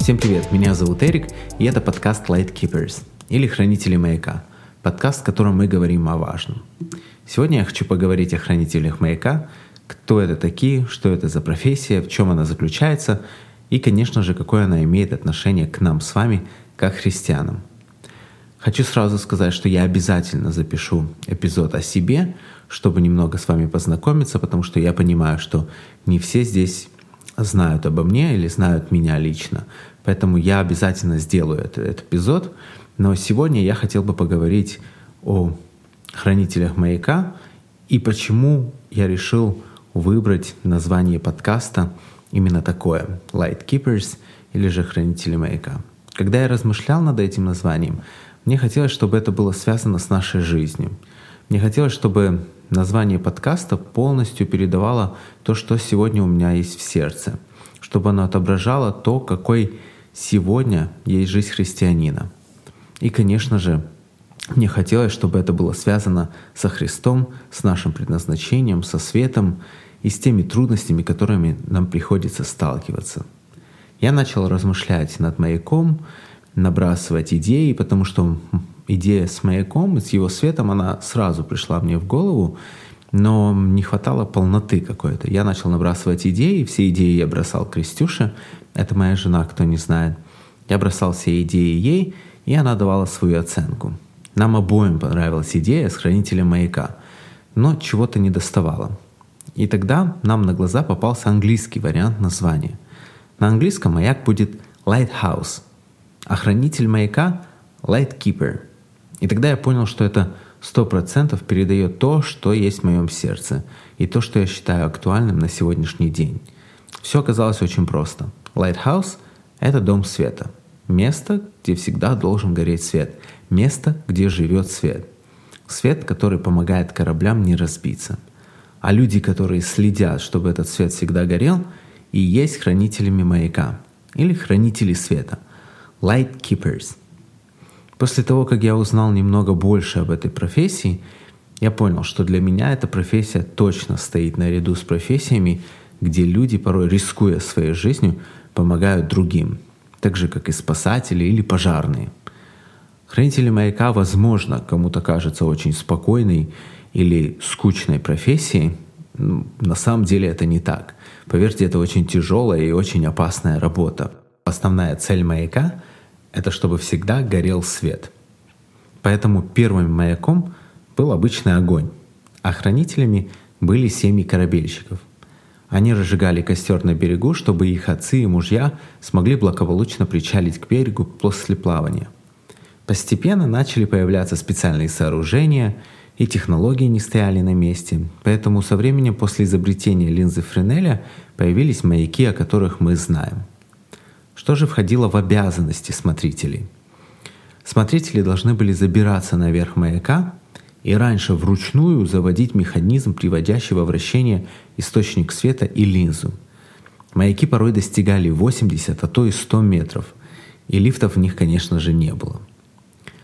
Всем привет, меня зовут Эрик, и это подкаст Light Keepers, или Хранители Маяка, подкаст, в котором мы говорим о важном. Сегодня я хочу поговорить о хранителях маяка, кто это такие, что это за профессия, в чем она заключается, и, конечно же, какое она имеет отношение к нам с вами, как христианам. Хочу сразу сказать, что я обязательно запишу эпизод о себе, чтобы немного с вами познакомиться, потому что я понимаю, что не все здесь знают обо мне или знают меня лично. Поэтому я обязательно сделаю этот, этот эпизод. Но сегодня я хотел бы поговорить о хранителях маяка и почему я решил выбрать название подкаста именно такое Light Keepers или же Хранители маяка. Когда я размышлял над этим названием, мне хотелось, чтобы это было связано с нашей жизнью. Мне хотелось, чтобы название подкаста полностью передавало то, что сегодня у меня есть в сердце, чтобы оно отображало то, какой сегодня есть жизнь христианина. И, конечно же, мне хотелось, чтобы это было связано со Христом, с нашим предназначением, со светом и с теми трудностями, которыми нам приходится сталкиваться. Я начал размышлять над маяком, набрасывать идеи, потому что идея с маяком, с его светом, она сразу пришла мне в голову, но не хватало полноты какой-то. Я начал набрасывать идеи, все идеи я бросал Крестюше, это моя жена, кто не знает. Я бросал все идеи ей, и она давала свою оценку. Нам обоим понравилась идея с хранителем маяка, но чего-то не доставало. И тогда нам на глаза попался английский вариант названия. На английском маяк будет Lighthouse – а хранитель маяка — Lightkeeper. И тогда я понял, что это сто процентов передает то, что есть в моем сердце, и то, что я считаю актуальным на сегодняшний день. Все оказалось очень просто. Lighthouse — это дом света. Место, где всегда должен гореть свет. Место, где живет свет. Свет, который помогает кораблям не разбиться. А люди, которые следят, чтобы этот свет всегда горел, и есть хранителями маяка или хранители света — Light Keepers. После того, как я узнал немного больше об этой профессии, я понял, что для меня эта профессия точно стоит наряду с профессиями, где люди, порой рискуя своей жизнью, помогают другим, так же, как и спасатели или пожарные. Хранители маяка, возможно, кому-то кажется очень спокойной или скучной профессией, но на самом деле это не так. Поверьте, это очень тяжелая и очень опасная работа. Основная цель маяка это чтобы всегда горел свет. Поэтому первым маяком был обычный огонь, а хранителями были семьи корабельщиков. Они разжигали костер на берегу, чтобы их отцы и мужья смогли благополучно причалить к берегу после плавания. Постепенно начали появляться специальные сооружения, и технологии не стояли на месте, поэтому со временем после изобретения линзы Френеля появились маяки, о которых мы знаем – что же входило в обязанности смотрителей? Смотрители должны были забираться наверх маяка и раньше вручную заводить механизм, приводящий во вращение источник света и линзу. Маяки порой достигали 80, а то и 100 метров, и лифтов в них, конечно же, не было.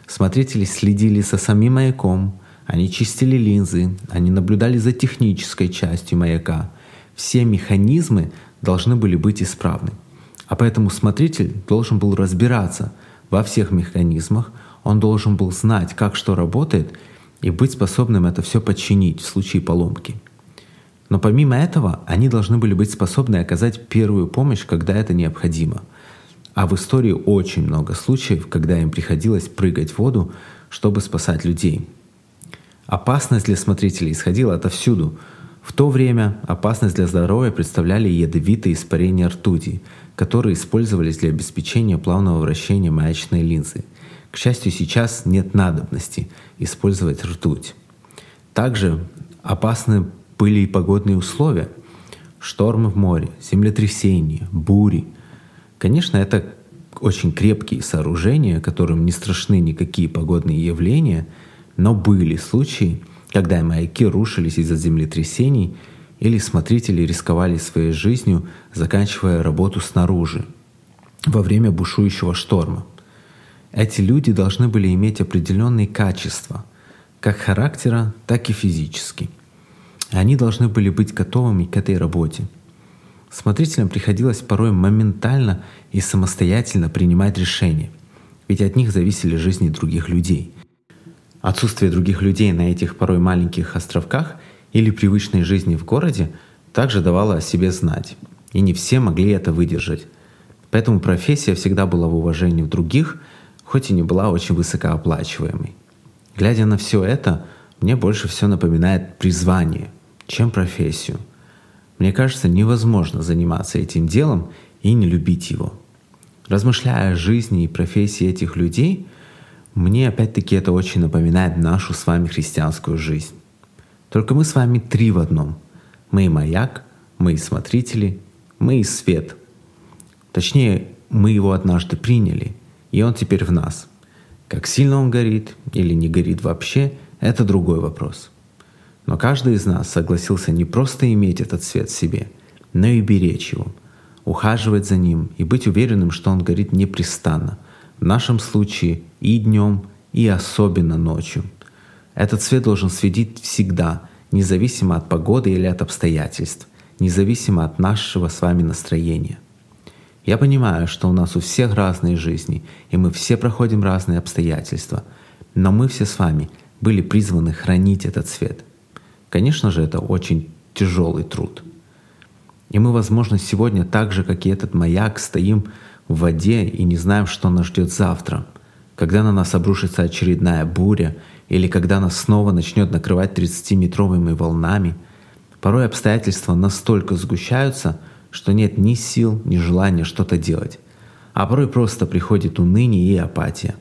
Смотрители следили за самим маяком, они чистили линзы, они наблюдали за технической частью маяка. Все механизмы должны были быть исправны – а поэтому смотритель должен был разбираться во всех механизмах, он должен был знать, как что работает, и быть способным это все подчинить в случае поломки. Но помимо этого, они должны были быть способны оказать первую помощь, когда это необходимо. А в истории очень много случаев, когда им приходилось прыгать в воду, чтобы спасать людей. Опасность для смотрителей исходила отовсюду. В то время опасность для здоровья представляли ядовитые испарения ртути, которые использовались для обеспечения плавного вращения маячной линзы. К счастью, сейчас нет надобности использовать ртуть. Также опасны были и погодные условия. Штормы в море, землетрясения, бури. Конечно, это очень крепкие сооружения, которым не страшны никакие погодные явления, но были случаи, когда маяки рушились из-за землетрясений – или смотрители рисковали своей жизнью, заканчивая работу снаружи во время бушующего шторма. Эти люди должны были иметь определенные качества, как характера, так и физически. Они должны были быть готовыми к этой работе. Смотрителям приходилось порой моментально и самостоятельно принимать решения, ведь от них зависели жизни других людей. Отсутствие других людей на этих порой маленьких островках или привычной жизни в городе также давало о себе знать, и не все могли это выдержать. Поэтому профессия всегда была в уважении в других, хоть и не была очень высокооплачиваемой. Глядя на все это, мне больше все напоминает призвание, чем профессию – мне кажется, невозможно заниматься этим делом и не любить его. Размышляя о жизни и профессии этих людей, мне опять-таки это очень напоминает нашу с вами христианскую жизнь. Только мы с вами три в одном. Мы и маяк, мы и смотрители, мы и свет. Точнее, мы его однажды приняли, и он теперь в нас. Как сильно он горит или не горит вообще, это другой вопрос – но каждый из нас согласился не просто иметь этот свет в себе, но и беречь его, ухаживать за ним и быть уверенным, что он горит непрестанно, в нашем случае и днем, и особенно ночью. Этот свет должен светить всегда, независимо от погоды или от обстоятельств, независимо от нашего с вами настроения. Я понимаю, что у нас у всех разные жизни, и мы все проходим разные обстоятельства, но мы все с вами были призваны хранить этот свет – Конечно же, это очень тяжелый труд. И мы, возможно, сегодня так же, как и этот маяк, стоим в воде и не знаем, что нас ждет завтра, когда на нас обрушится очередная буря или когда нас снова начнет накрывать 30-метровыми волнами. Порой обстоятельства настолько сгущаются, что нет ни сил, ни желания что-то делать. А порой просто приходит уныние и апатия.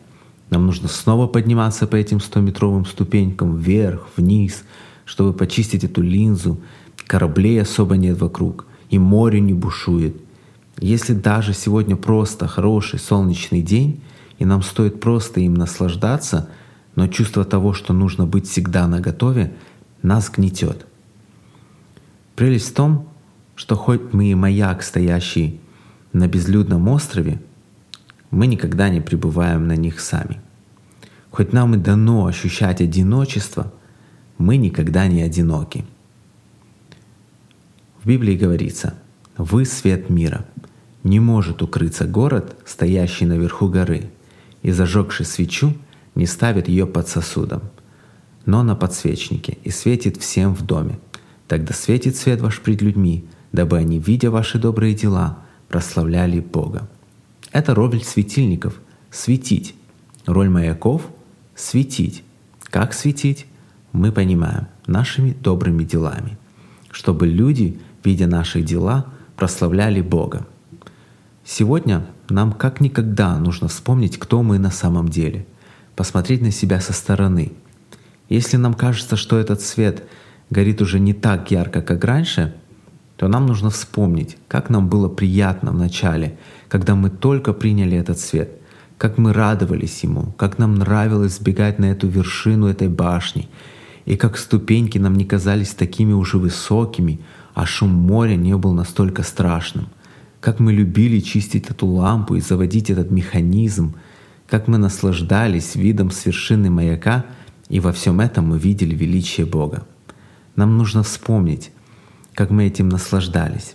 Нам нужно снова подниматься по этим 100-метровым ступенькам вверх, вниз – чтобы почистить эту линзу, кораблей особо нет вокруг, и море не бушует. Если даже сегодня просто хороший солнечный день, и нам стоит просто им наслаждаться, но чувство того, что нужно быть всегда наготове, нас гнетет. Прелесть в том, что хоть мы и маяк, стоящий на безлюдном острове, мы никогда не пребываем на них сами. Хоть нам и дано ощущать одиночество – мы никогда не одиноки. В Библии говорится, «Вы свет мира. Не может укрыться город, стоящий наверху горы, и зажегший свечу не ставит ее под сосудом, но на подсвечнике и светит всем в доме. Тогда светит свет ваш пред людьми, дабы они, видя ваши добрые дела, прославляли Бога». Это роль светильников — светить. Роль маяков — светить. Как светить? мы понимаем нашими добрыми делами, чтобы люди, видя наши дела, прославляли Бога. Сегодня нам как никогда нужно вспомнить, кто мы на самом деле, посмотреть на себя со стороны. Если нам кажется, что этот свет горит уже не так ярко, как раньше, то нам нужно вспомнить, как нам было приятно в начале, когда мы только приняли этот свет, как мы радовались ему, как нам нравилось сбегать на эту вершину этой башни — и как ступеньки нам не казались такими уже высокими, а шум моря не был настолько страшным. Как мы любили чистить эту лампу и заводить этот механизм, как мы наслаждались видом с вершины маяка, и во всем этом мы видели величие Бога. Нам нужно вспомнить, как мы этим наслаждались.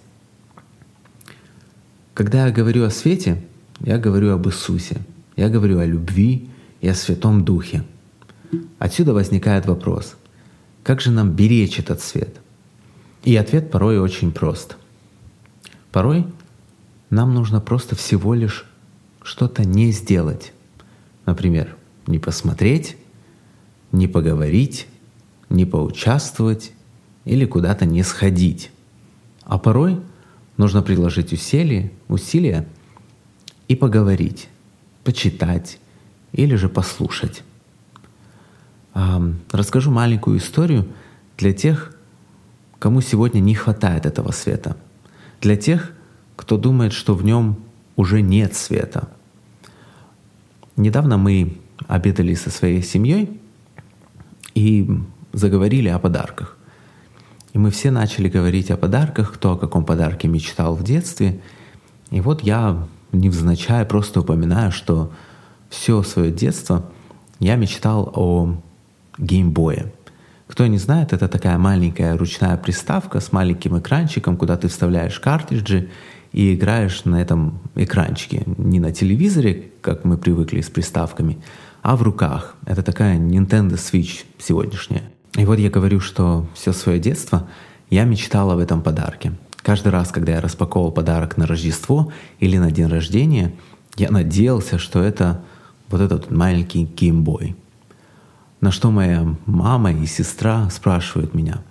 Когда я говорю о свете, я говорю об Иисусе, я говорю о любви и о Святом Духе. Отсюда возникает вопрос, как же нам беречь этот свет? И ответ порой очень прост. Порой нам нужно просто всего лишь что-то не сделать. Например, не посмотреть, не поговорить, не поучаствовать или куда-то не сходить. А порой нужно приложить усилия, усилия и поговорить, почитать или же послушать. Расскажу маленькую историю для тех, кому сегодня не хватает этого света. Для тех, кто думает, что в нем уже нет света. Недавно мы обедали со своей семьей и заговорили о подарках. И мы все начали говорить о подарках, кто о каком подарке мечтал в детстве. И вот я невзначай просто упоминаю, что все свое детство я мечтал о геймбоя. Кто не знает, это такая маленькая ручная приставка с маленьким экранчиком, куда ты вставляешь картриджи и играешь на этом экранчике. Не на телевизоре, как мы привыкли с приставками, а в руках. Это такая Nintendo Switch сегодняшняя. И вот я говорю, что все свое детство я мечтал об этом подарке. Каждый раз, когда я распаковывал подарок на Рождество или на день рождения, я надеялся, что это вот этот маленький геймбой. На что моя мама и сестра спрашивают меня,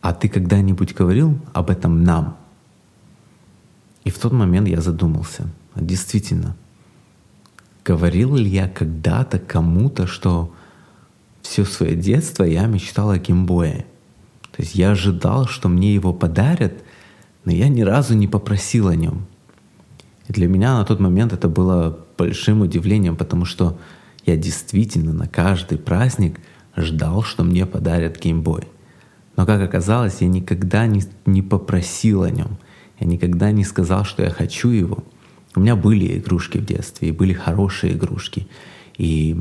а ты когда-нибудь говорил об этом нам? И в тот момент я задумался, а действительно, говорил ли я когда-то кому-то, что все свое детство я мечтал о геймбое. То есть я ожидал, что мне его подарят, но я ни разу не попросил о нем. И для меня на тот момент это было большим удивлением, потому что я действительно на каждый праздник ждал, что мне подарят геймбой. Но как оказалось, я никогда не, не попросил о нем. Я никогда не сказал, что я хочу его. У меня были игрушки в детстве, и были хорошие игрушки. И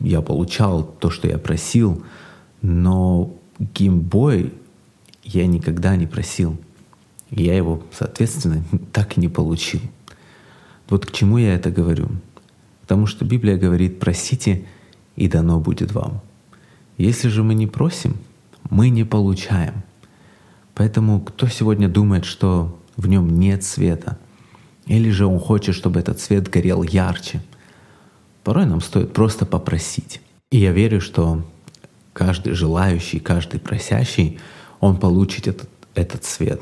я получал то, что я просил, но геймбой я никогда не просил. я его, соответственно, так и не получил. Вот к чему я это говорю? Потому что Библия говорит, просите, и дано будет вам. Если же мы не просим, мы не получаем. Поэтому кто сегодня думает, что в нем нет света, или же он хочет, чтобы этот свет горел ярче, порой нам стоит просто попросить. И я верю, что каждый желающий, каждый просящий, он получит этот, этот свет.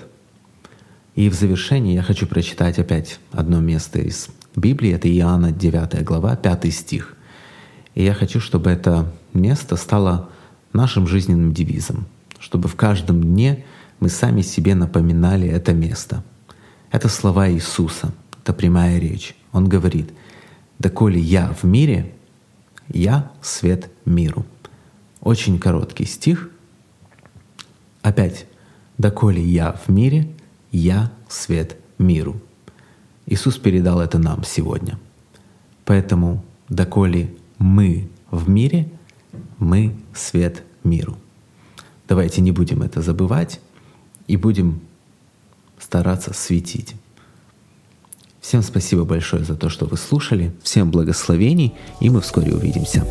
И в завершении я хочу прочитать опять одно место из Библии, это Иоанна 9 глава, 5 стих. И я хочу, чтобы это место стало нашим жизненным девизом, чтобы в каждом дне мы сами себе напоминали это место. Это слова Иисуса, это прямая речь. Он говорит, «Доколе я в мире, я свет миру». Очень короткий стих. Опять, доколе я в мире, я свет миру. Иисус передал это нам сегодня. Поэтому, доколе мы в мире, мы свет миру. Давайте не будем это забывать и будем стараться светить. Всем спасибо большое за то, что вы слушали. Всем благословений, и мы вскоре увидимся.